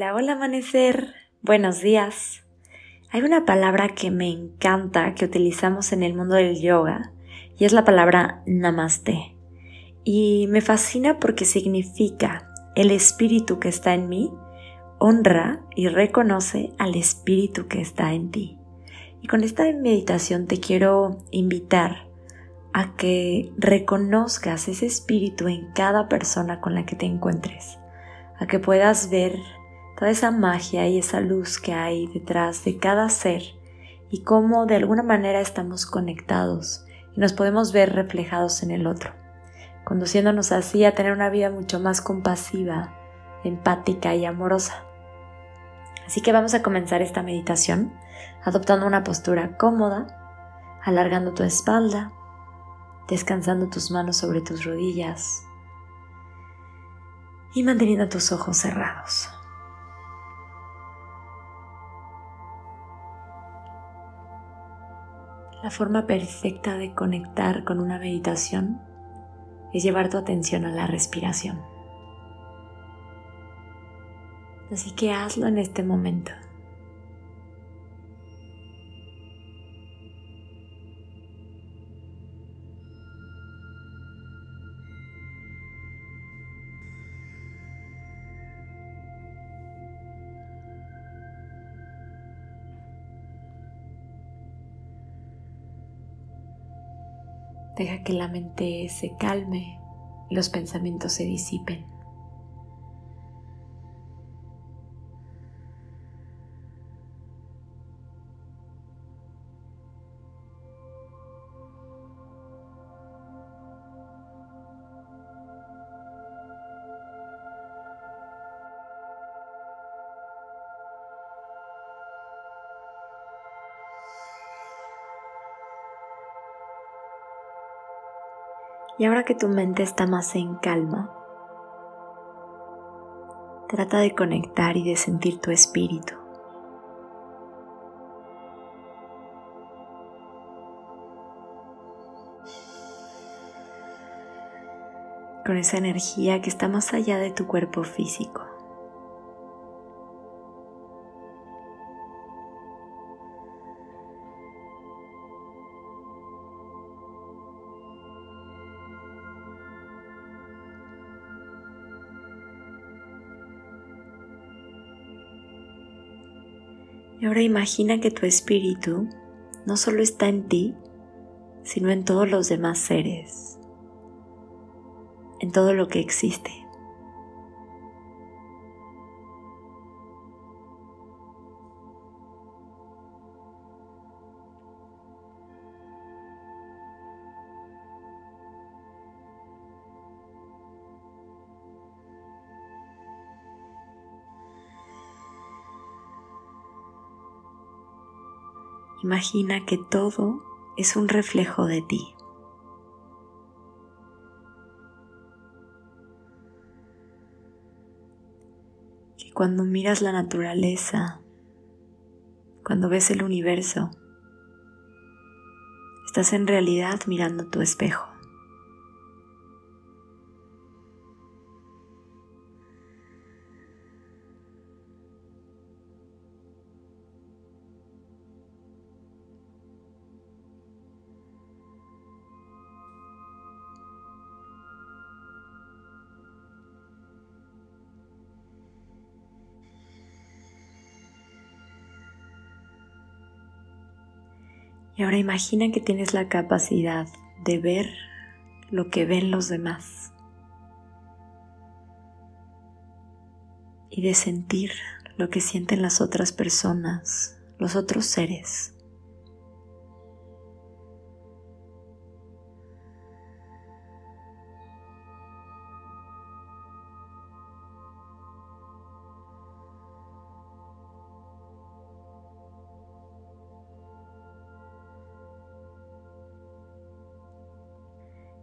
Hola, hola amanecer. Buenos días. Hay una palabra que me encanta que utilizamos en el mundo del yoga y es la palabra namaste. Y me fascina porque significa el espíritu que está en mí honra y reconoce al espíritu que está en ti. Y con esta meditación te quiero invitar a que reconozcas ese espíritu en cada persona con la que te encuentres, a que puedas ver toda esa magia y esa luz que hay detrás de cada ser y cómo de alguna manera estamos conectados y nos podemos ver reflejados en el otro, conduciéndonos así a tener una vida mucho más compasiva, empática y amorosa. Así que vamos a comenzar esta meditación adoptando una postura cómoda, alargando tu espalda, descansando tus manos sobre tus rodillas y manteniendo tus ojos cerrados. La forma perfecta de conectar con una meditación es llevar tu atención a la respiración. Así que hazlo en este momento. Deja que la mente se calme y los pensamientos se disipen. Y ahora que tu mente está más en calma, trata de conectar y de sentir tu espíritu. Con esa energía que está más allá de tu cuerpo físico. Y ahora imagina que tu espíritu no solo está en ti, sino en todos los demás seres, en todo lo que existe. Imagina que todo es un reflejo de ti. Que cuando miras la naturaleza, cuando ves el universo, estás en realidad mirando tu espejo. Y ahora imagina que tienes la capacidad de ver lo que ven los demás y de sentir lo que sienten las otras personas, los otros seres.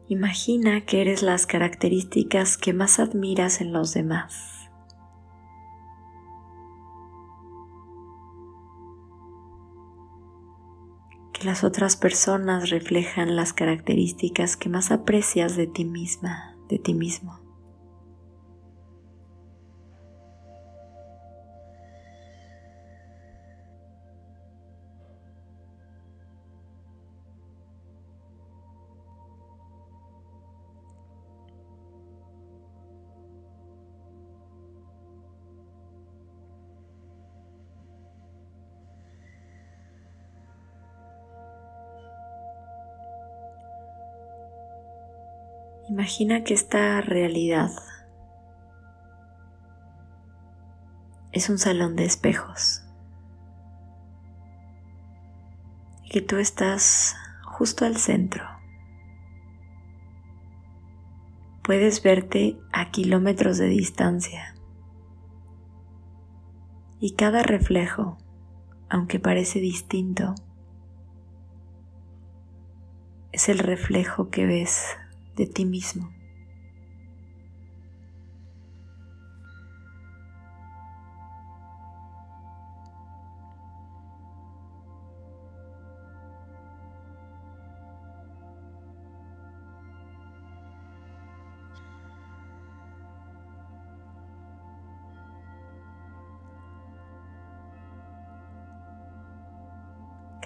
Imagina que eres las características que más admiras en los demás. Que las otras personas reflejan las características que más aprecias de ti misma, de ti mismo. Imagina que esta realidad es un salón de espejos y que tú estás justo al centro. Puedes verte a kilómetros de distancia y cada reflejo, aunque parece distinto, es el reflejo que ves de ti mismo.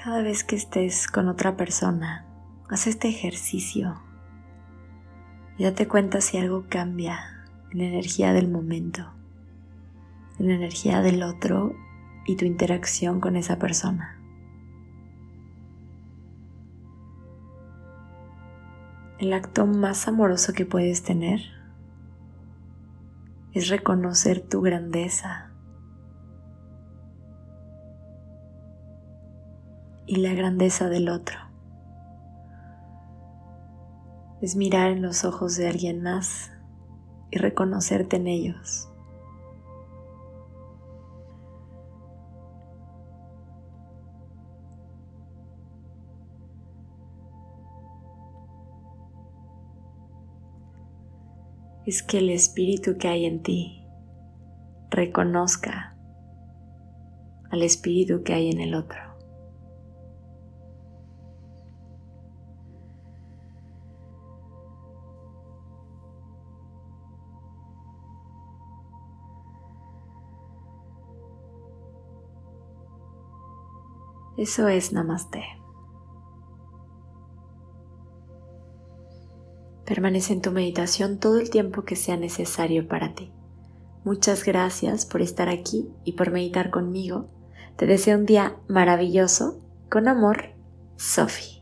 Cada vez que estés con otra persona, haz este ejercicio y date cuenta si algo cambia en la energía del momento, en la energía del otro y tu interacción con esa persona. El acto más amoroso que puedes tener es reconocer tu grandeza y la grandeza del otro. Es mirar en los ojos de alguien más y reconocerte en ellos. es que el espíritu que hay en ti reconozca al espíritu que hay en el otro. Eso es Namaste. Permanece en tu meditación todo el tiempo que sea necesario para ti. Muchas gracias por estar aquí y por meditar conmigo. Te deseo un día maravilloso. Con amor, Sophie.